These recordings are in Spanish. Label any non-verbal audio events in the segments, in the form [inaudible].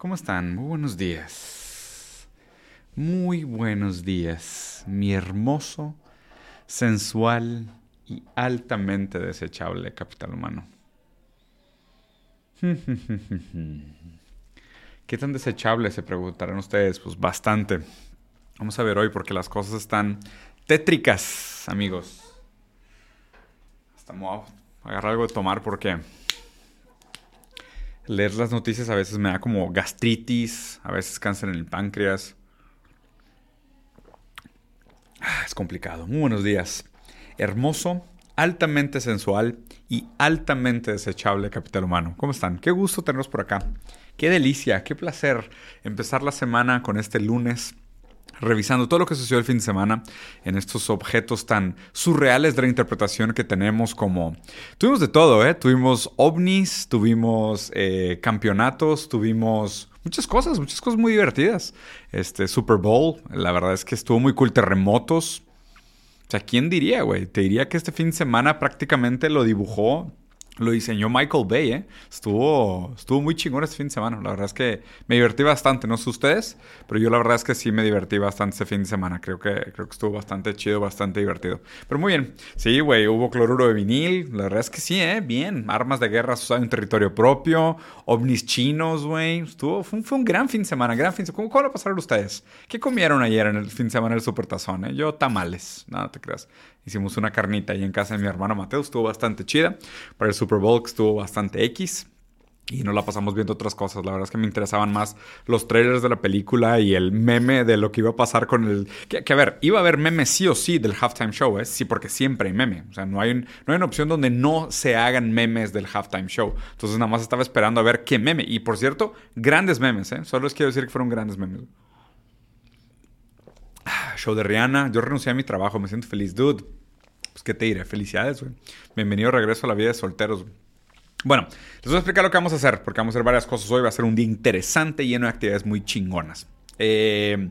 ¿Cómo están? Muy buenos días. Muy buenos días, mi hermoso, sensual y altamente desechable capital humano. [laughs] ¿Qué tan desechable se preguntarán ustedes? Pues bastante. Vamos a ver hoy porque las cosas están tétricas, amigos. Hasta me a agarrar algo de tomar porque leer las noticias a veces me da como gastritis, a veces cáncer en el páncreas. Ah, es complicado. Muy buenos días. Hermoso, altamente sensual y altamente desechable capital humano. ¿Cómo están? Qué gusto tenerlos por acá. Qué delicia, qué placer empezar la semana con este lunes revisando todo lo que sucedió el fin de semana en estos objetos tan surreales de la interpretación que tenemos como... Tuvimos de todo, ¿eh? Tuvimos ovnis, tuvimos eh, campeonatos, tuvimos muchas cosas, muchas cosas muy divertidas. Este Super Bowl, la verdad es que estuvo muy cool, terremotos. O sea, ¿quién diría, güey? Te diría que este fin de semana prácticamente lo dibujó lo diseñó Michael Bay, ¿eh? Estuvo, estuvo muy chingón este fin de semana. La verdad es que me divertí bastante, no sé ustedes, pero yo la verdad es que sí me divertí bastante este fin de semana. Creo que, creo que estuvo bastante chido, bastante divertido. Pero muy bien. Sí, güey, hubo cloruro de vinil. La verdad es que sí, ¿eh? Bien. Armas de guerra usadas en territorio propio. ovnis chinos, güey. Estuvo, fue un, gran fin de semana, gran fin de semana. ¿Cómo, lo pasaron ustedes? ¿Qué comieron ayer en el fin de semana en el Supertazón, eh? Yo tamales, nada te creas. Hicimos una carnita ahí en casa de mi hermano Mateo, estuvo bastante chida. Para el Super Bowl estuvo bastante X. Y no la pasamos viendo otras cosas. La verdad es que me interesaban más los trailers de la película y el meme de lo que iba a pasar con el... Que, a ver, iba a haber meme sí o sí del halftime show, ¿eh? Sí, porque siempre hay meme. O sea, no hay, no hay una opción donde no se hagan memes del halftime show. Entonces nada más estaba esperando a ver qué meme. Y por cierto, grandes memes, ¿eh? Solo les quiero decir que fueron grandes memes. Show de Rihanna. Yo renuncié a mi trabajo. Me siento feliz, dude. Pues, ¿qué te diré? Felicidades, güey. Bienvenido regreso a la vida de solteros, Bueno, les voy a explicar lo que vamos a hacer, porque vamos a hacer varias cosas hoy. Va a ser un día interesante, lleno de actividades muy chingonas. Eh,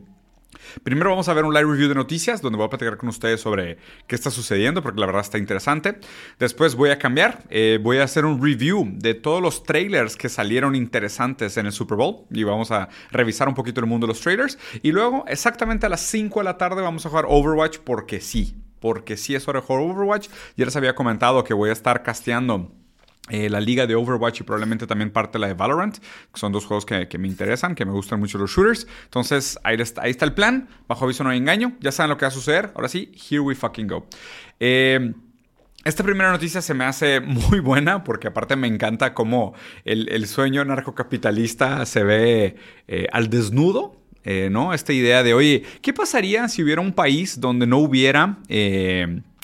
primero vamos a ver un live review de noticias, donde voy a platicar con ustedes sobre qué está sucediendo, porque la verdad está interesante. Después voy a cambiar, eh, voy a hacer un review de todos los trailers que salieron interesantes en el Super Bowl, y vamos a revisar un poquito el mundo de los trailers. Y luego, exactamente a las 5 de la tarde, vamos a jugar Overwatch, porque sí porque sí es hora de jugar Overwatch. Ya les había comentado que voy a estar casteando eh, la liga de Overwatch y probablemente también parte la de Valorant, que son dos juegos que, me interesan, que me gustan mucho los shooters. Entonces, ahí está, ahí está el plan. Bajo aviso no hay engaño. Ya saben lo que va a suceder. Ahora sí, here we fucking go. Eh, esta primera noticia se me hace [laughs] muy buena porque aparte me encanta cómo el, sueño narcocapitalista se ve eh, al desnudo eh, ¿no? Esta idea de, oye, ¿qué pasaría si hubiera un país donde no hubiera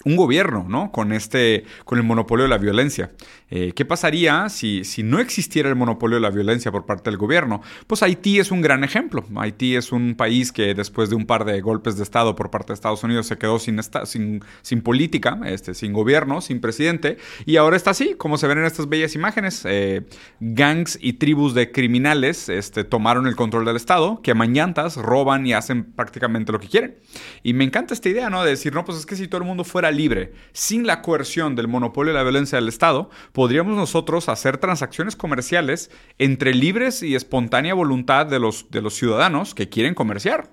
un gobierno, ¿no? Con este, con el monopolio de la violencia. Eh, ¿Qué pasaría si, si no existiera el monopolio de la violencia por parte del gobierno? Pues Haití es un gran ejemplo. Haití es un país que después de un par de golpes de Estado por parte de Estados Unidos se quedó sin, sin, sin política, este, sin gobierno, sin presidente, y ahora está así, como se ven en estas bellas imágenes. Eh, gangs y tribus de criminales este, tomaron el control del Estado, que mañantas roban y hacen prácticamente lo que quieren. Y me encanta esta idea, ¿no? De decir, no, pues es que si todo el mundo fuera libre, sin la coerción del monopolio de la violencia del Estado, podríamos nosotros hacer transacciones comerciales entre libres y espontánea voluntad de los, de los ciudadanos que quieren comerciar.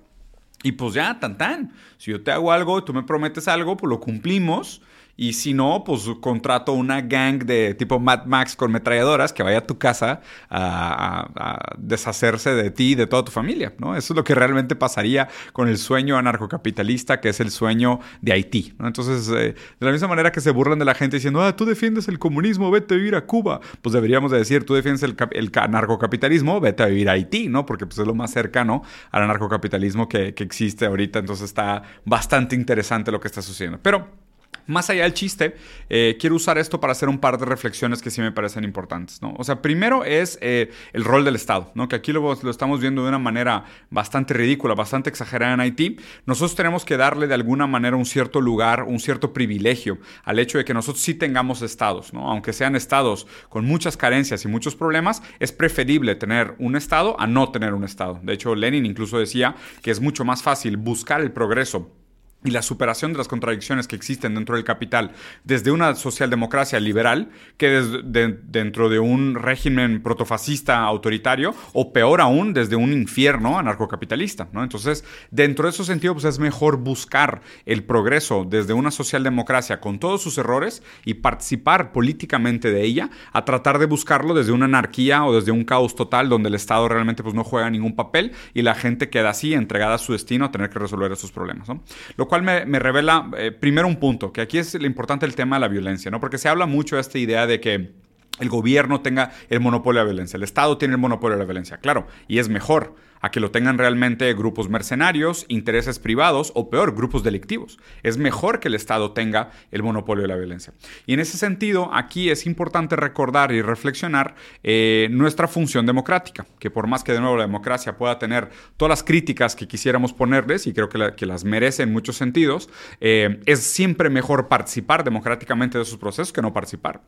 Y pues ya, tan tan. Si yo te hago algo tú me prometes algo, pues lo cumplimos y si no, pues contrato una gang de tipo Mad Max con metralladoras que vaya a tu casa a, deshacerse de ti y de toda tu familia, ¿no? Eso es lo que realmente pasaría con el sueño anarcocapitalista, que es el sueño de Haití, ¿no? Entonces, eh, de la misma manera que se burlan de la gente diciendo, ah, tú defiendes el comunismo, vete a vivir a Cuba, pues deberíamos de decir, tú defiendes el, el anarcocapitalismo, vete a vivir a Haití, ¿no? Porque pues es lo más cercano al anarcocapitalismo que, que existe ahorita, entonces está bastante interesante lo que está sucediendo. Pero más allá del chiste, eh, quiero usar esto para hacer un par de reflexiones que sí me parecen importantes, ¿no? O sea, primero es eh, el rol del Estado, ¿no? Que aquí lo, lo, estamos viendo de una manera bastante ridícula, bastante exagerada en Haití. Nosotros tenemos que darle de alguna manera un cierto lugar, un cierto privilegio al hecho de que nosotros sí tengamos estados. Aunque sean estados con muchas carencias y muchos problemas, es preferible tener un estado a no tener un estado. De hecho, Lenin incluso decía que es mucho más fácil buscar el progreso y la superación de las contradicciones que existen dentro del capital desde una socialdemocracia liberal que desde, dentro de un régimen protofascista autoritario o peor aún desde un infierno anarcocapitalista. ¿no? Entonces, dentro de ese sentido, pues es mejor buscar el progreso desde una socialdemocracia con todos sus errores y participar políticamente de ella a tratar de buscarlo desde una anarquía o desde un caos total donde el Estado realmente pues, no juega ningún papel y la gente queda así entregada a su destino a tener que resolver esos problemas. Me, revela, eh, primero un punto, que aquí es lo importante el tema de la violencia, ¿no? Porque se habla mucho de esta idea de que el gobierno tenga el monopolio de la violencia, el Estado tiene el monopolio de la violencia, claro, y es mejor a que lo tengan realmente grupos mercenarios, intereses privados o peor, grupos delictivos. Es mejor que el Estado tenga el monopolio de la violencia. Y en ese sentido, aquí es importante recordar y reflexionar eh, nuestra función democrática, que por más que de nuevo la democracia pueda tener todas las críticas que quisiéramos ponerles, y creo que, las merece en muchos sentidos, eh, es siempre mejor participar democráticamente de esos procesos que no participar.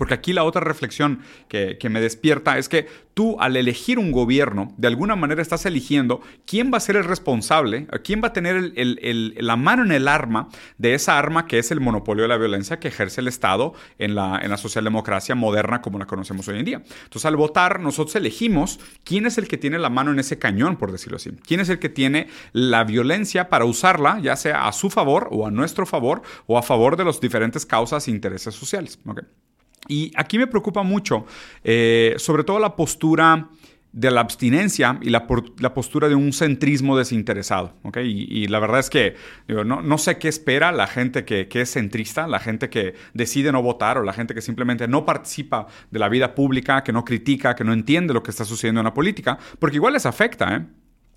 Porque aquí la otra reflexión que, me despierta es que tú al elegir un gobierno, de alguna manera estás eligiendo quién va a ser el responsable, quién va a tener la mano en el arma de esa arma que es el monopolio de la violencia que ejerce el Estado en la, socialdemocracia moderna como la conocemos hoy en día. Entonces al votar nosotros elegimos quién es el que tiene la mano en ese cañón, por decirlo así. Quién es el que tiene la violencia para usarla, ya sea a su favor o a nuestro favor o a favor de las diferentes causas e intereses sociales. Y aquí me preocupa mucho, eh, sobre todo la postura de la abstinencia y la, postura de un centrismo desinteresado. Y, la verdad es que no, sé qué espera la gente que, es centrista, la gente que decide no votar o la gente que simplemente no participa de la vida pública, que no critica, que no entiende lo que está sucediendo en la política, porque igual les afecta. ¿eh?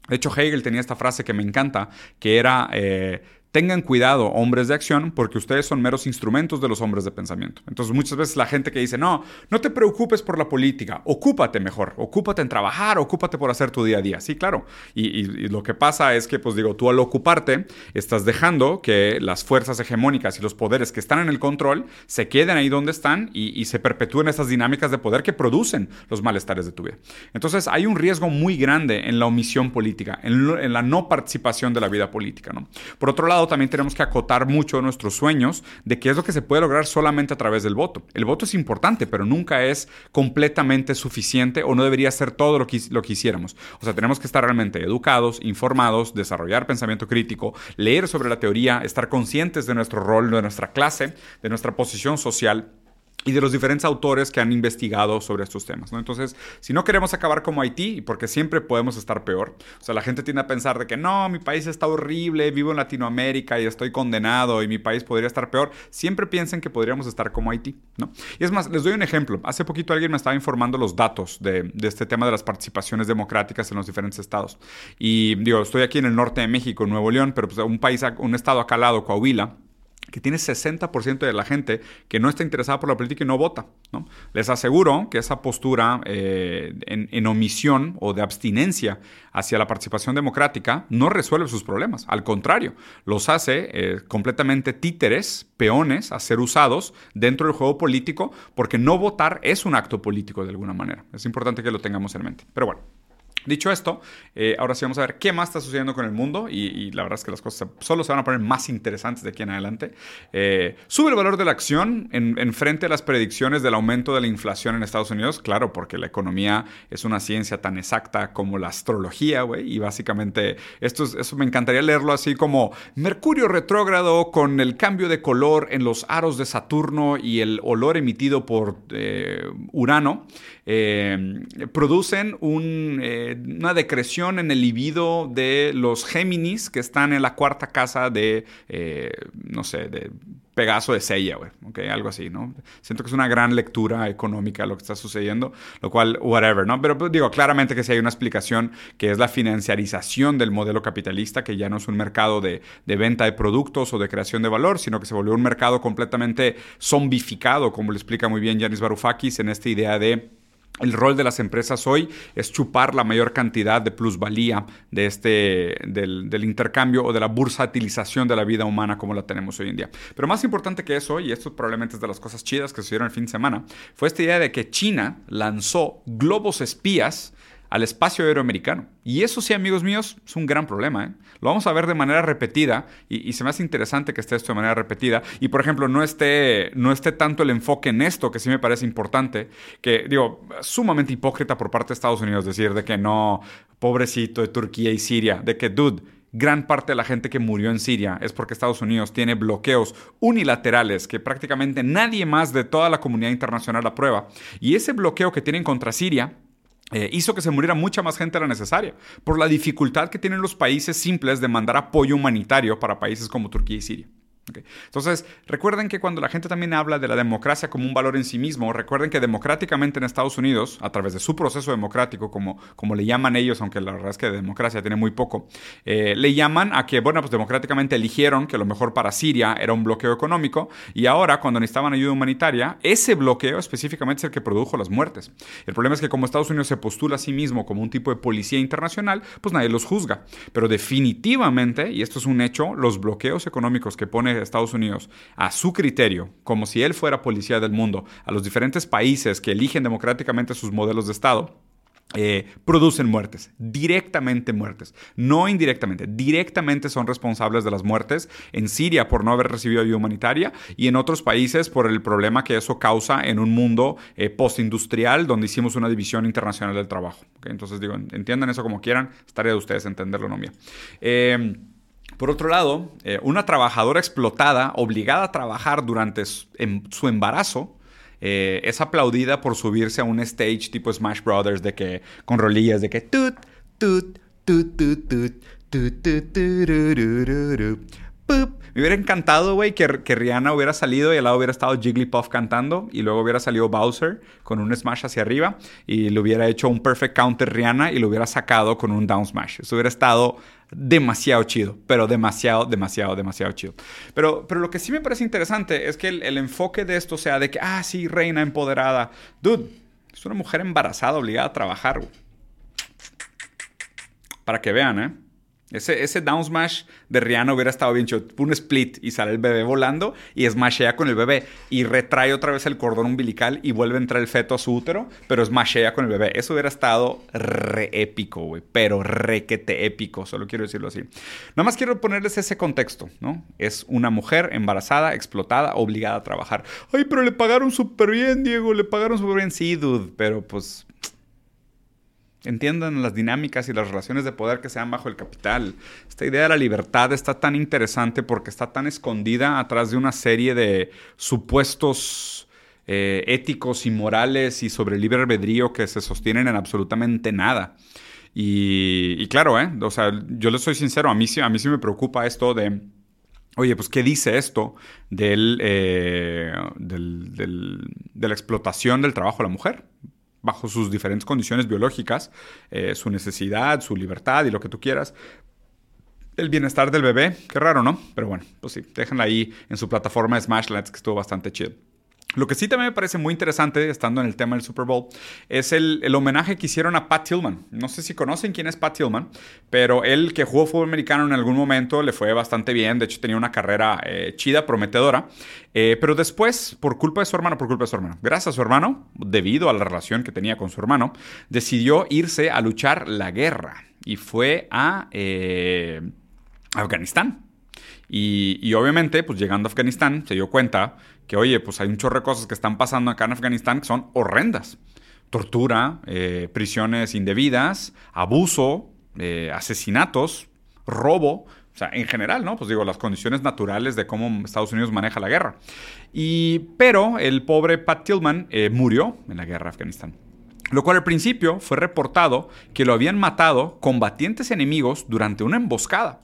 De hecho, Hegel tenía esta frase que me encanta, que era... Eh, Tengan cuidado, hombres de acción, porque ustedes son meros instrumentos de los hombres de pensamiento. Entonces, muchas veces la gente que dice, no, no te preocupes por la política, ocúpate mejor, ocúpate en trabajar, ocúpate por hacer tu día a día. Sí, claro. Y, lo que pasa es que, pues digo, tú al ocuparte, estás dejando que las fuerzas hegemónicas y los poderes que están en el control se queden ahí donde están y, se perpetúen esas dinámicas de poder que producen los malestares de tu vida. Entonces, hay un riesgo muy grande en la omisión política, en, la no participación de la vida política. Por otro lado, también tenemos que acotar mucho nuestros sueños de qué es lo que se puede lograr solamente a través del voto. El voto es importante, pero nunca es completamente suficiente o no debería ser todo lo que, lo que hiciéramos. O sea, tenemos que estar realmente educados, informados, desarrollar pensamiento crítico, leer sobre la teoría, estar conscientes de nuestro rol, de nuestra clase, de nuestra posición social y de los diferentes autores que han investigado sobre estos temas. ¿no? Entonces, si no queremos acabar como Haití, porque siempre podemos estar peor, o sea, la gente tiende a pensar de que no, mi país está horrible, vivo en Latinoamérica y estoy condenado y mi país podría estar peor, siempre piensen que podríamos estar como Haití. ¿no? Y es más, les doy un ejemplo. Hace poquito alguien me estaba informando los datos de, de este tema de las participaciones democráticas en los diferentes estados. Y digo, estoy aquí en el norte de México, Nuevo León, pero pues un país, un estado acá al lado, Coahuila, que tiene 60% de la gente que no está interesada por la política y no vota. Les aseguro que esa postura eh, en, omisión o de abstinencia hacia la participación democrática no resuelve sus problemas. Al contrario, los hace eh, completamente títeres, peones a ser usados dentro del juego político porque no votar es un acto político de alguna manera. Es importante que lo tengamos en mente. Pero bueno. Dicho esto, eh, ahora sí vamos a ver qué más está sucediendo con el mundo y, la verdad es que las cosas solo se van a poner más interesantes de aquí en adelante. Eh, sube el valor de la acción en, frente a las predicciones del aumento de la inflación en Estados Unidos, claro, porque la economía es una ciencia tan exacta como la astrología, güey, y básicamente esto eso me encantaría leerlo así como Mercurio retrógrado con el cambio de color en los aros de Saturno y el olor emitido por eh, Urano producen un una decreción en el libido de los Géminis que están en la cuarta casa de, eh, no sé, de Pegaso de Sella, güey, okay, algo así, ¿no? Siento que es una gran lectura económica lo que está sucediendo, lo cual, whatever, ¿no? Pero pues, digo, claramente que sí hay una explicación que es la financiarización del modelo capitalista, que ya no es un mercado de, de venta de productos o de creación de valor, sino que se volvió un mercado completamente zombificado, como lo explica muy bien Yanis Varoufakis en esta idea de el rol de las empresas hoy es chupar la mayor cantidad de plusvalía de este, del, intercambio o de la bursatilización de la vida humana como la tenemos hoy en día. Pero más importante que eso, y esto probablemente es de las cosas chidas que sucedieron el fin de semana, fue esta idea de que China lanzó globos espías al espacio aéreo americano. Y eso sí, amigos míos, es un gran problema. ¿eh? Lo vamos a ver de manera repetida y, se me hace interesante que esté esto de manera repetida. Y, por ejemplo, no esté, no esté tanto el enfoque en esto, que sí me parece importante, que digo, sumamente hipócrita por parte de Estados Unidos decir de que no, pobrecito de Turquía y Siria, de que, dude, gran parte de la gente que murió en Siria es porque Estados Unidos tiene bloqueos unilaterales que prácticamente nadie más de toda la comunidad internacional aprueba. Y ese bloqueo que tienen contra Siria eh, hizo que se muriera mucha más gente de la necesaria, por la dificultad que tienen los países simples de mandar apoyo humanitario para países como Turquía y Siria. Entonces, recuerden que cuando la gente también habla de la democracia como un valor en sí mismo, recuerden que democráticamente en Estados Unidos, a través de su proceso democrático, como, como le llaman ellos, aunque la verdad es que de democracia tiene muy poco, eh, le llaman a que, bueno, pues democráticamente eligieron que lo mejor para Siria era un bloqueo económico y ahora cuando necesitaban ayuda humanitaria, ese bloqueo específicamente es el que produjo las muertes. El problema es que como Estados Unidos se postula a sí mismo como un tipo de policía internacional, pues nadie los juzga. Pero definitivamente, y esto es un hecho, los bloqueos económicos que pone Estados Unidos a su criterio, como si él fuera policía del mundo, a los diferentes países que eligen democráticamente sus modelos de Estado, eh, producen muertes, directamente muertes, no indirectamente, directamente son responsables de las muertes en Siria por no haber recibido ayuda humanitaria y en otros países por el problema que eso causa en un mundo eh, postindustrial donde hicimos una división internacional del trabajo. Entonces digo, entiendan eso como quieran, estaría de ustedes entenderlo, no mía. Eh, por otro lado, eh, una trabajadora explotada, obligada a trabajar durante su, em, embarazo, eh, es aplaudida por subirse a un stage tipo Smash Brothers de que con rolillas de que tut tut tut tut tut me hubiera encantado, güey, que, que, Rihanna hubiera salido y al lado hubiera estado Jigglypuff cantando y luego hubiera salido Bowser con un smash hacia arriba y le hubiera hecho un perfect counter Rihanna y lo hubiera sacado con un down smash. Eso hubiera estado demasiado chido, pero demasiado, demasiado, demasiado chido. Pero, pero lo que sí me parece interesante es que el, enfoque de esto sea de que, ah, sí, reina empoderada. Dude, es una mujer embarazada obligada a trabajar. Para que vean, ¿eh? Ese, ese down smash de Rihanna hubiera estado bien chido. Un split y sale el bebé volando y smashea con el bebé y retrae otra vez el cordón umbilical y vuelve a entrar el feto a su útero, pero smashea con el bebé. Eso hubiera estado re épico, güey. Pero requete épico, solo quiero decirlo así. Nada más quiero ponerles ese contexto, ¿no? Es una mujer embarazada, explotada, obligada a trabajar. Ay, pero le pagaron súper bien, Diego. Le pagaron súper bien. Sí, dude. Pero pues Entiendan las dinámicas y las relaciones de poder que se dan bajo el capital. Esta idea de la libertad está tan interesante porque está tan escondida atrás de una serie de supuestos eh, éticos y morales y sobre el libre albedrío que se sostienen en absolutamente nada. Y, claro, ¿eh? O sea, yo les soy sincero, a mí, a mí sí me preocupa esto de... Oye, pues, ¿qué dice esto del, eh, de la explotación del trabajo de la mujer? Bajo sus diferentes condiciones biológicas, eh, su necesidad, su libertad y lo que tú quieras. El bienestar del bebé, qué raro, ¿no? Pero bueno, pues sí, déjenla ahí en su plataforma Smashlands, que estuvo bastante chido. Lo que sí también me parece muy interesante, estando en el tema del Super Bowl, es el, homenaje que hicieron a Pat Tillman. No sé si conocen quién es Pat Tillman, pero él que jugó fútbol americano en algún momento le fue bastante bien. De hecho, tenía una carrera eh, chida, prometedora. Eh, pero después, por culpa de su hermano, por culpa de su hermano, gracias a su hermano, debido a la relación que tenía con su hermano, decidió irse a luchar la guerra y fue a eh, Afganistán. Y, obviamente, pues llegando a Afganistán, se dio cuenta que, oye, pues hay un chorro de cosas que están pasando acá en Afganistán que son horrendas. Tortura, eh, prisiones indebidas, abuso, eh, asesinatos, robo, o sea, en general, ¿no? Pues digo, las condiciones naturales de cómo Estados Unidos maneja la guerra. Y, pero el pobre Pat Tillman eh, murió en la guerra de Afganistán. Lo cual al principio fue reportado que lo habían matado combatientes enemigos durante una emboscada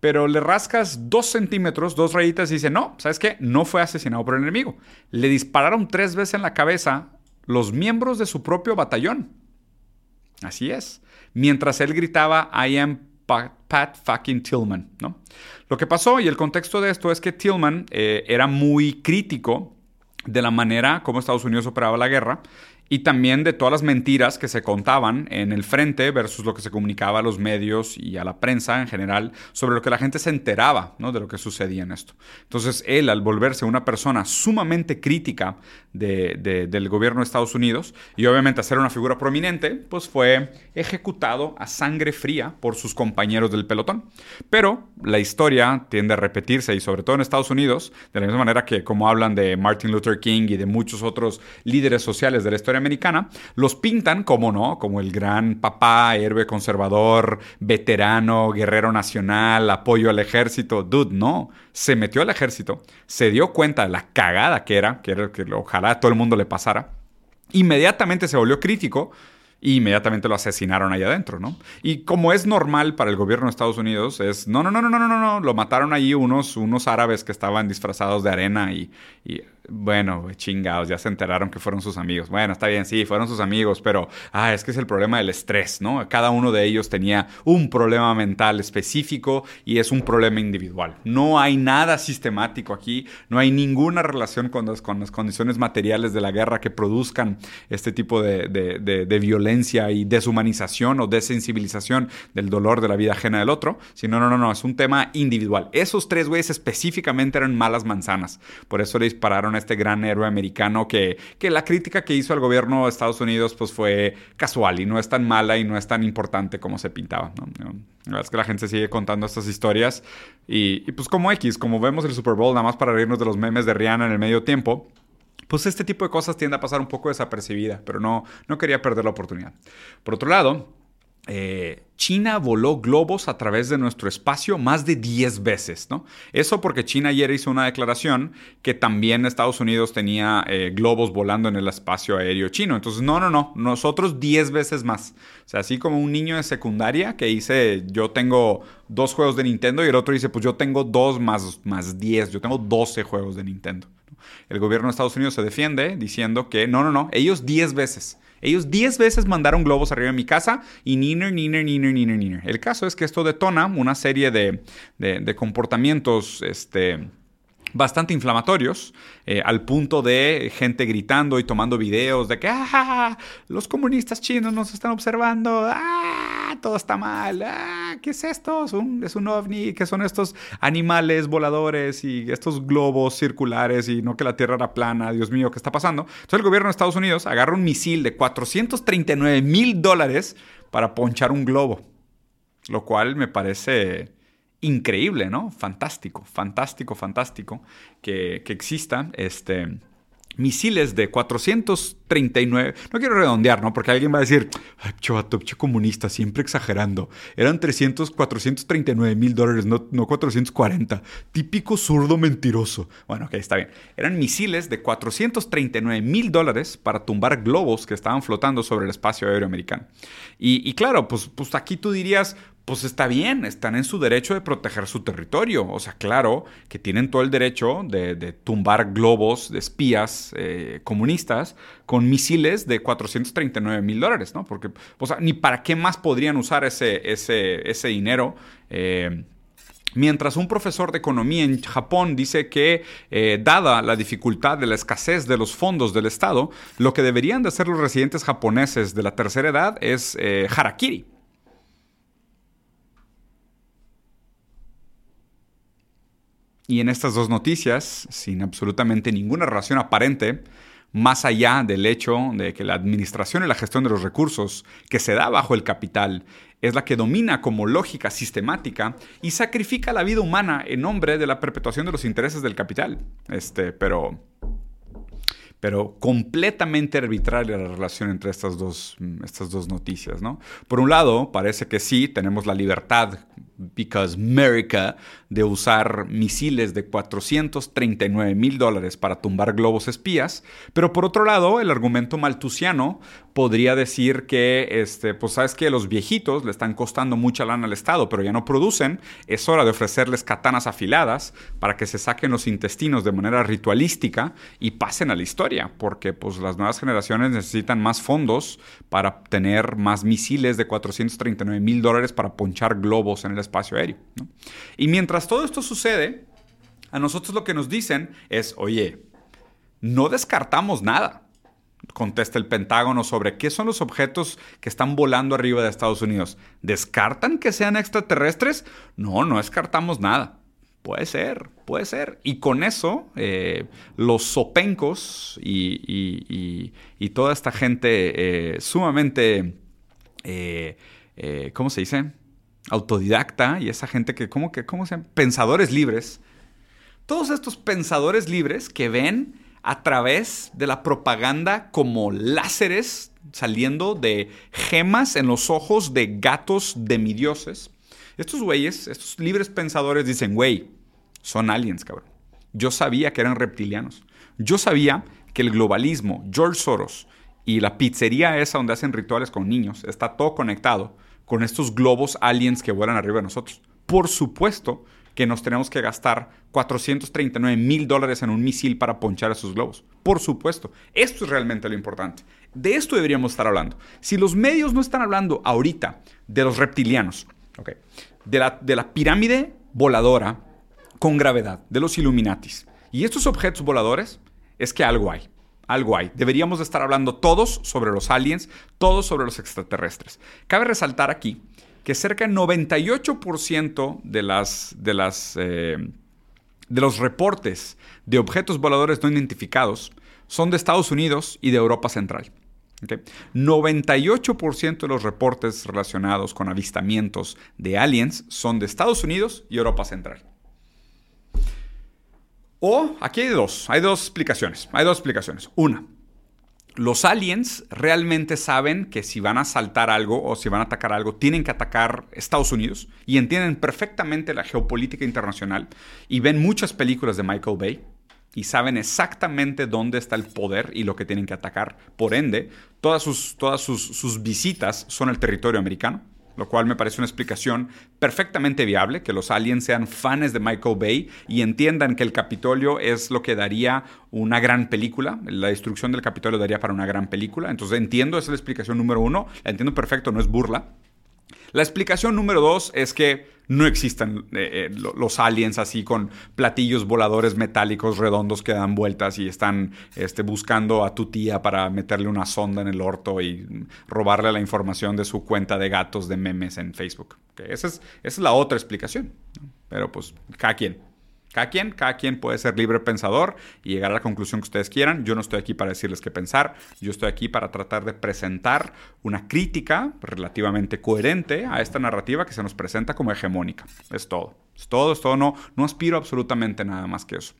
pero le rascas dos centímetros, dos rayitas y dice, no, ¿sabes qué? No fue asesinado por el enemigo. Le dispararon tres veces en la cabeza los miembros de su propio batallón. Así es. Mientras él gritaba, I am Pat, fucking Tillman, ¿no? Lo que pasó y el contexto de esto es que Tillman eh, era muy crítico de la manera como Estados Unidos operaba la guerra y también de todas las mentiras que se contaban en el frente versus lo que se comunicaba a los medios y a la prensa en general sobre lo que la gente se enteraba ¿no? de lo que sucedía en esto. Entonces él, al volverse una persona sumamente crítica del gobierno de Estados Unidos y obviamente a ser una figura prominente, pues fue ejecutado a sangre fría por sus compañeros del pelotón. Pero la historia tiende a repetirse y sobre todo en Estados Unidos, de la misma manera que como hablan de Martin Luther King y de muchos otros líderes sociales de la historia americana, los pintan como no, como el gran papá, héroe conservador, veterano, guerrero nacional, apoyo al ejército. Dude, no. Se metió al ejército, se dio cuenta de la cagada que era, que era que ojalá a todo el mundo le pasara. Inmediatamente se volvió crítico y inmediatamente lo asesinaron ahí adentro, ¿no? Y como es normal para el gobierno de Estados Unidos, es no, no, no, no, no, no, no, lo mataron ahí unos, unos árabes que estaban disfrazados de arena y bueno, chingados, ya se enteraron que fueron sus amigos. Bueno, está bien, sí, fueron sus amigos, pero ah, es que es el problema del estrés, ¿no? Cada uno de ellos tenía un problema mental específico y es un problema individual. No hay nada sistemático aquí, no hay ninguna relación con las, con las condiciones materiales de la guerra que produzcan este tipo de, de, violencia y deshumanización o desensibilización del dolor de la vida ajena del otro, sino, no, no, no, es un tema individual. Esos tres güeyes específicamente eran malas manzanas, por eso le dispararon este gran héroe americano que, que la crítica que hizo al gobierno de Estados Unidos pues fue casual y no es tan mala y no es tan importante como se pintaba. La verdad es que la gente sigue contando estas historias y, pues como X, como vemos el Super Bowl, nada más para reírnos de los memes de Rihanna en el medio tiempo, pues este tipo de cosas tiende a pasar un poco desapercibida, pero no, no quería perder la oportunidad. Por otro lado, eh, China voló globos a través de nuestro espacio más de 10 veces, ¿no? Eso porque China ayer hizo una declaración que también Estados Unidos tenía eh, globos volando en el espacio aéreo chino. Entonces, no, no, no, nosotros 10 veces más. O sea, así como un niño de secundaria que dice, yo tengo dos juegos de Nintendo y el otro dice, pues yo tengo dos más, más 10, yo tengo 12 juegos de Nintendo. El gobierno de Estados Unidos se defiende diciendo que no, no, no, ellos 10 veces. Ellos 10 veces mandaron globos arriba de mi casa y niner, niner, niner, niner, niner. El caso es que esto detona una serie de, de, de comportamientos, este bastante inflamatorios, eh, al punto de gente gritando y tomando videos de que ¡Ah, los comunistas chinos nos están observando, ¡Ah, todo está mal, ¡Ah, ¿qué es esto? Es un, es un ovni, ¿qué son estos animales voladores y estos globos circulares y no que la Tierra era plana? Dios mío, ¿qué está pasando? Entonces el gobierno de Estados Unidos agarra un misil de 439 mil dólares para ponchar un globo, lo cual me parece increíble, ¿no? Fantástico, fantástico, fantástico que, que exista este misiles de 439, no quiero redondear, ¿no? Porque alguien va a decir, ay, chavato, comunista, siempre exagerando. Eran 300, 439 mil dólares, no, no 440. Típico zurdo mentiroso. Bueno, ok, está bien. Eran misiles de 439 mil dólares para tumbar globos que estaban flotando sobre el espacio aéreo americano. Y, y claro, pues, pues aquí tú dirías, pues está bien, están en su derecho de proteger su territorio. O sea, claro que tienen todo el derecho de, tumbar globos de espías eh, comunistas con misiles de 439 mil dólares, ¿no? Porque, o sea, ni para qué más podrían usar ese, ese, ese dinero. Eh, mientras un profesor de economía en Japón dice que, eh, dada la dificultad de la escasez de los fondos del Estado, lo que deberían de hacer los residentes japoneses de la tercera edad es harakiri. Y en estas dos noticias, sin absolutamente ninguna relación aparente, más allá del hecho de que la administración y la gestión de los recursos que se da bajo el capital es la que domina como lógica sistemática y sacrifica la vida humana en nombre de la perpetuación de los intereses del capital. Este, pero pero completamente arbitraria la relación entre estas dos, estas dos noticias, ¿no? Por un lado, parece que sí, tenemos la libertad because America, de usar misiles de 439 mil dólares para tumbar globos espías. Pero por otro lado, el argumento maltusiano podría decir que, este, pues sabes que los viejitos le están costando mucha lana al Estado, pero ya no producen. Es hora de ofrecerles katanas afiladas para que se saquen los intestinos de manera ritualística y pasen a la historia, porque pues las nuevas generaciones necesitan más fondos para tener más misiles de 439 mil dólares para ponchar globos en el espacio aéreo. Y mientras todo esto sucede, a nosotros lo que nos dicen es, oye, no descartamos nada. Contesta el Pentágono sobre qué son los objetos que están volando arriba de Estados Unidos. ¿Descartan que sean extraterrestres? No, no descartamos nada. Puede ser, puede ser. Y con eso, eh, los sopencos y, toda esta gente eh, sumamente, eh, ¿cómo se dice? Autodidacta y esa gente que, ¿cómo, que, cómo se llama? Pensadores libres. Todos estos pensadores libres que ven a través de la propaganda como láseres saliendo de gemas en los ojos de gatos demidioses. Estos güeyes, estos libres pensadores dicen, güey, son aliens, cabrón. Yo sabía que eran reptilianos. Yo sabía que el globalismo, George Soros y la pizzería esa donde hacen rituales con niños, está todo conectado con estos globos aliens que vuelan arriba de nosotros. Por supuesto que nos tenemos que gastar 439 mil dólares en un misil para ponchar esos globos. Por supuesto, esto es realmente lo importante. De esto deberíamos estar hablando. Si los medios no están hablando ahorita de los reptilianos, de, la, de la pirámide voladora con gravedad, de los Illuminatis, y estos objetos voladores, es que algo hay. Algo hay. Deberíamos de estar hablando todos sobre los aliens, todos sobre los extraterrestres. Cabe resaltar aquí que cerca del 98% de, las, de, las, eh, de los reportes de objetos voladores no identificados son de Estados Unidos y de Europa Central. 98% de los reportes relacionados con avistamientos de aliens son de Estados Unidos y Europa Central. O aquí hay dos, hay dos explicaciones. Hay dos explicaciones. Una, los aliens realmente saben que si van a saltar algo o si van a atacar algo, tienen que atacar Estados Unidos y entienden perfectamente la geopolítica internacional y ven muchas películas de Michael Bay y saben exactamente dónde está el poder y lo que tienen que atacar. Por ende, todas sus, todas sus, sus visitas son el territorio americano lo cual me parece una explicación perfectamente viable, que los aliens sean fans de Michael Bay y entiendan que el Capitolio es lo que daría una gran película, la destrucción del Capitolio daría para una gran película, entonces entiendo, esa es la explicación número uno, la entiendo perfecto, no es burla. La explicación número dos es que no existen eh, eh, los aliens así con platillos voladores metálicos redondos que dan vueltas y están este, buscando a tu tía para meterle una sonda en el orto y robarle la información de su cuenta de gatos de memes en Facebook. Esa, es, esa, es, la otra explicación. Pero pues, cada. Cada quien, cada quien puede ser libre pensador y llegar a la conclusión que ustedes quieran. Yo no estoy aquí para decirles qué pensar. Yo estoy aquí para tratar de presentar una crítica relativamente coherente a esta narrativa que se nos presenta como hegemónica. Es todo. Es todo, es todo. No, no aspiro absolutamente nada más que eso.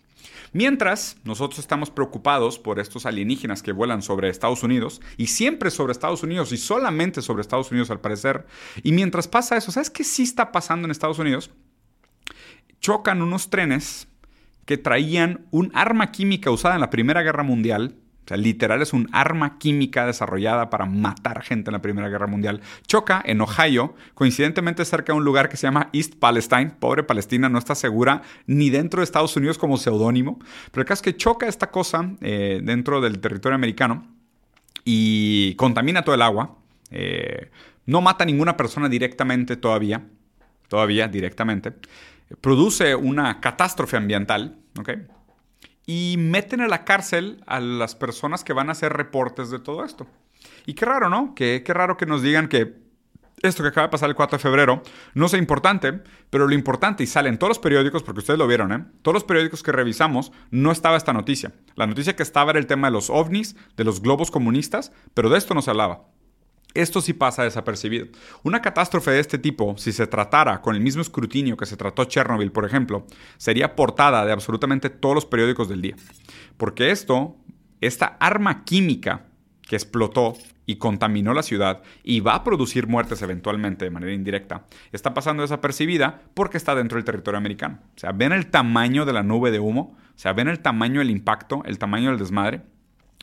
Mientras nosotros estamos preocupados por estos alienígenas que vuelan sobre Estados Unidos, y siempre sobre Estados Unidos, y solamente sobre Estados Unidos al parecer, y mientras pasa eso, ¿sabes qué sí está pasando en Estados Unidos? Chocan unos trenes que traían un arma química usada en la Primera Guerra Mundial. O sea, literal es un arma química desarrollada para matar gente en la Primera Guerra Mundial. Choca en Ohio, coincidentemente cerca de un lugar que se llama East Palestine. Pobre Palestina, no está segura ni dentro de Estados Unidos como seudónimo. Pero el caso es que choca esta cosa eh, dentro del territorio americano y contamina todo el agua. Eh, no mata a ninguna persona directamente todavía. Todavía directamente produce una catástrofe ambiental, ¿ok? Y meten a la cárcel a las personas que van a hacer reportes de todo esto. Y qué raro, ¿no? Qué, qué raro que nos digan que esto que acaba de pasar el 4 de febrero no es importante, pero lo importante, y sale en todos los periódicos, porque ustedes lo vieron, ¿eh? Todos los periódicos que revisamos no estaba esta noticia. La noticia que estaba era el tema de los ovnis, de los globos comunistas, pero de esto no se hablaba. Esto sí pasa desapercibido. Una catástrofe de este tipo, si se tratara con el mismo escrutinio que se trató Chernobyl, por ejemplo, sería portada de absolutamente todos los periódicos del día. Porque esto, esta arma química que explotó y contaminó la ciudad y va a producir muertes eventualmente de manera indirecta, está pasando desapercibida porque está dentro del territorio americano. O sea, ven el tamaño de la nube de humo, o sea, ven el tamaño del impacto, el tamaño del desmadre.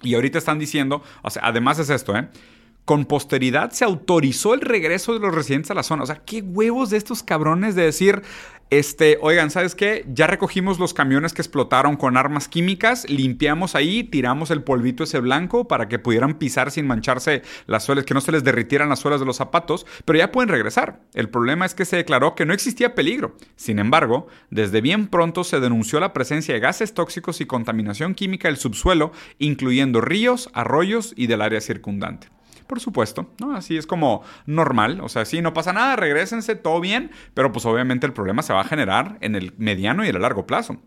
Y ahorita están diciendo, o sea, además es esto, ¿eh? Con posteridad se autorizó el regreso de los residentes a la zona. O sea, qué huevos de estos cabrones de decir, este, oigan, ¿sabes qué? Ya recogimos los camiones que explotaron con armas químicas, limpiamos ahí, tiramos el polvito ese blanco para que pudieran pisar sin mancharse las suelas, que no se les derritieran las suelas de los zapatos, pero ya pueden regresar. El problema es que se declaró que no existía peligro. Sin embargo, desde bien pronto se denunció la presencia de gases tóxicos y contaminación química del subsuelo, incluyendo ríos, arroyos y del área circundante por supuesto, ¿no? Así es como normal, o sea, sí, no pasa nada, regresense, todo bien, pero pues obviamente el problema se va a generar en el mediano y el largo plazo.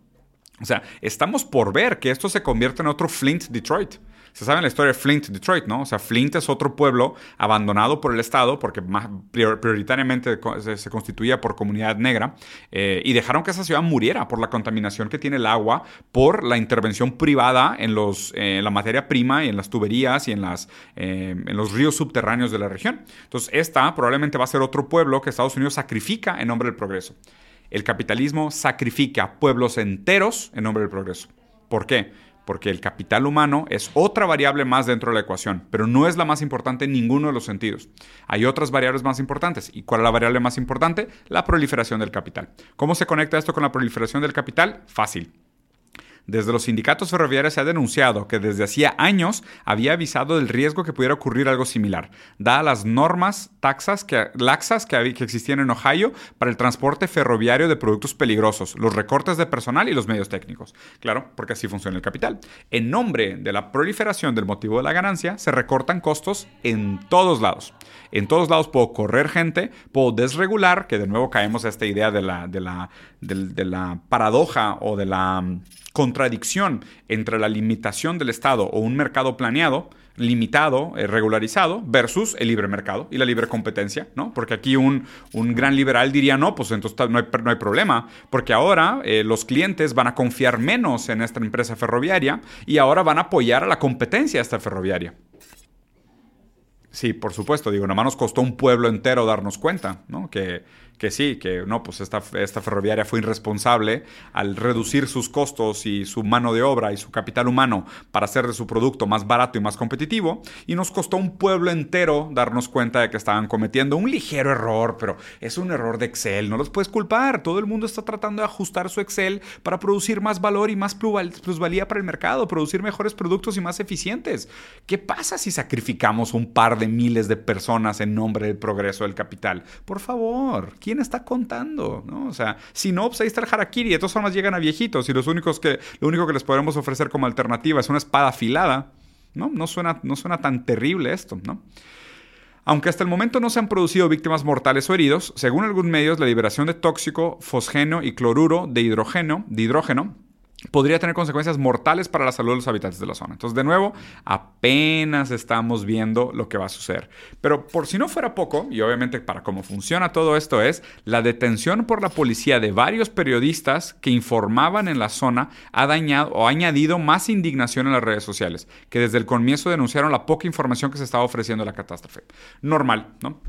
O sea, estamos por ver que esto se convierte en otro Flint Detroit. Se sabe la historia de Flint, Detroit, ¿no? O sea, Flint es otro pueblo abandonado por el Estado porque prioritariamente se, constituía por comunidad negra eh, y dejaron que esa ciudad muriera por la contaminación que tiene el agua, por la intervención privada en, los, la materia prima y en las tuberías y en, las, eh, en los ríos subterráneos de la región. Entonces, esta probablemente va a ser otro pueblo que Estados Unidos sacrifica en nombre del progreso. El capitalismo sacrifica pueblos enteros en nombre del progreso. ¿Por qué? Porque el capital humano es otra variable más dentro de la ecuación, pero no es la más importante en ninguno de los sentidos. Hay otras variables más importantes. ¿Y cuál es la variable más importante? La proliferación del capital. ¿Cómo se conecta esto con la proliferación del capital? Fácil. Desde los sindicatos ferroviarios se ha denunciado que desde hacía años había avisado del riesgo que pudiera ocurrir algo similar, dadas las normas taxas que, laxas que, que existían en Ohio para el transporte ferroviario de productos peligrosos, los recortes de personal y los medios técnicos. Claro, porque así funciona el capital. En nombre de la proliferación del motivo de la ganancia, se recortan costos en todos lados. En todos lados puedo correr gente, puedo desregular, que de nuevo caemos a esta idea de la, de la, de la paradoja o de la contradicción entre la limitación del Estado o un mercado planeado, limitado, eh, regularizado, versus el libre mercado y la libre competencia, ¿no? Porque aquí un, un gran liberal diría, no, pues entonces no hay, no hay problema, porque ahora eh, los clientes van a confiar menos en esta empresa ferroviaria y ahora van a apoyar a la competencia de esta ferroviaria. Sí, por supuesto, digo, nada más nos costó un pueblo entero darnos cuenta, ¿no? Que que sí, que no, pues esta, esta ferroviaria fue irresponsable al reducir sus costos y su mano de obra y su capital humano para hacer de su producto más barato y más competitivo, y nos costó un pueblo entero darnos cuenta de que estaban cometiendo un ligero error, pero es un error de Excel, no los puedes culpar, todo el mundo está tratando de ajustar su Excel para producir más valor y más plusvalía para el mercado, producir mejores productos y más eficientes. ¿Qué pasa si sacrificamos un par de miles de personas en nombre del progreso del capital? Por favor, ¿quién está contando? ¿No? O sea, si no, pues ahí está el harakiri. De todas formas llegan a viejitos y los únicos que, lo único que les podremos ofrecer como alternativa es una espada afilada. ¿no? No, suena, no suena tan terrible esto, ¿no? Aunque hasta el momento no se han producido víctimas mortales o heridos, según algunos medios, la liberación de tóxico, fosgeno y cloruro de hidrógeno, de hidrógeno podría tener consecuencias mortales para la salud de los habitantes de la zona. Entonces, de nuevo, apenas estamos viendo lo que va a suceder. Pero por si no fuera poco, y obviamente para cómo funciona todo esto es, la detención por la policía de varios periodistas que informaban en la zona ha dañado o ha añadido más indignación en las redes sociales, que desde el comienzo denunciaron la poca información que se estaba ofreciendo a la catástrofe. Normal, ¿no?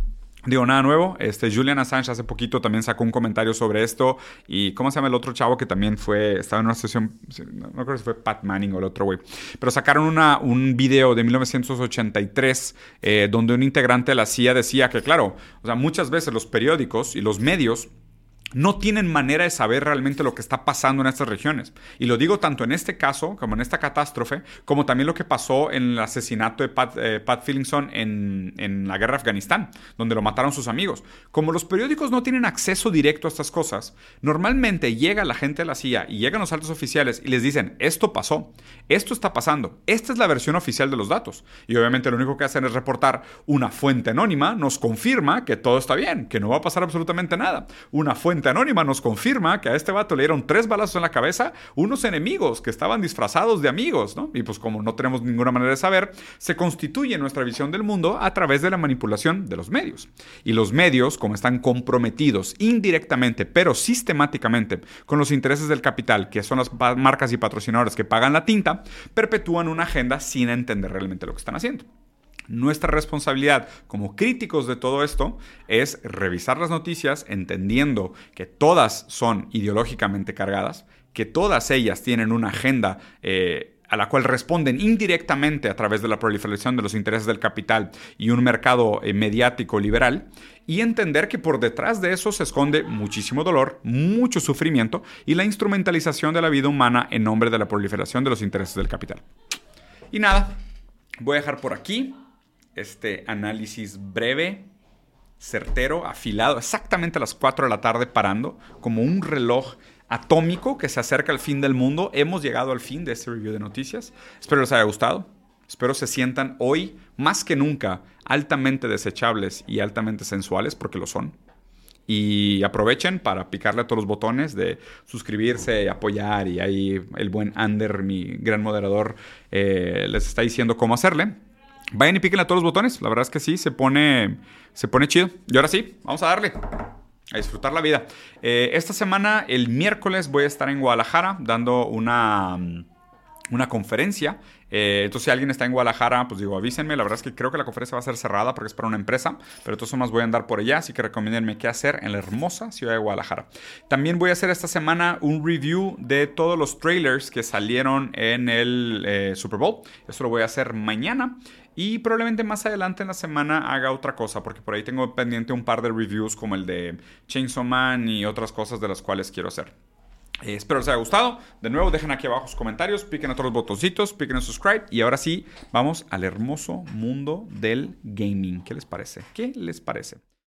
Digo, nada nuevo. Este, Julian Assange hace poquito también sacó un comentario sobre esto. Y ¿cómo se llama el otro chavo que también fue, estaba en una sesión, no, creo si fue Pat Manning o el otro güey. Pero sacaron una, un video de 1983 eh, donde un integrante de la CIA decía que, claro, o sea, muchas veces los periódicos y los medios no tienen manera de saber realmente lo que está pasando en estas regiones. Y lo digo tanto en este caso, como en esta catástrofe, como también lo que pasó en el asesinato de Pat, eh, en, la guerra de Afganistán, donde lo mataron sus amigos. Como los periódicos no tienen acceso directo a estas cosas, normalmente llega la gente de la CIA y llegan los altos oficiales y les dicen, esto pasó, esto está pasando, esta es la versión oficial de los datos. Y obviamente lo único que hacen es reportar una fuente anónima, nos confirma que todo está bien, que no va a pasar absolutamente nada. Una fuente anónima nos confirma que a este vato le dieron tres balazos en la cabeza unos enemigos que estaban disfrazados de amigos, ¿no? Y pues como no tenemos ninguna manera de saber, se constituye nuestra visión del mundo a través de la manipulación de los medios. Y los medios, como están comprometidos indirectamente, pero sistemáticamente con los intereses del capital, que son las marcas y patrocinadores que pagan la tinta, perpetúan una agenda sin entender realmente lo que están haciendo. Nuestra responsabilidad como críticos de todo esto es revisar las noticias entendiendo que todas son ideológicamente cargadas, que todas ellas tienen una agenda eh, a la cual responden indirectamente a través de la proliferación de los intereses del capital y un mercado eh, mediático liberal, y entender que por detrás de eso se esconde muchísimo dolor, mucho sufrimiento y la instrumentalización de la vida humana en nombre de la proliferación de los intereses del capital. Y nada, voy a dejar por aquí este análisis breve, certero, afilado, exactamente a las 4 de la tarde parando, como un reloj atómico que se acerca al fin del mundo. Hemos llegado al fin de este review de noticias. Espero les haya gustado. Espero se sientan hoy, más que nunca, altamente desechables y altamente sensuales, porque lo son. Y aprovechen para picarle a todos los botones de suscribirse, apoyar. Y ahí el buen Ander, mi gran moderador, eh, les está diciendo cómo hacerle. Vayan y piquen a todos los botones. La verdad es que sí, se pone, se pone chido. Y ahora sí, vamos a darle a disfrutar la vida. Eh, esta semana, el miércoles, voy a estar en Guadalajara dando una, mm, una conferencia. Eh, entonces, si alguien está en Guadalajara, pues digo, avísenme. La verdad es que creo que la conferencia va a ser cerrada porque es para una empresa, pero todas formas voy a andar por allá, así que recomiéndenme qué hacer en la hermosa ciudad de Guadalajara. También voy a hacer esta semana un review de todos los trailers que salieron en el eh, Super Bowl. Eso lo voy a hacer mañana. Y probablemente más adelante en la semana haga otra cosa, porque por ahí tengo pendiente un par de reviews como el de Chainsaw Man y otras cosas de las cuales quiero hacer. Eh, espero les haya gustado. De nuevo, dejen aquí abajo sus comentarios, piquen otros botoncitos, piquen en subscribe. Y ahora sí, vamos al hermoso mundo del gaming. ¿Qué les parece? ¿Qué les parece?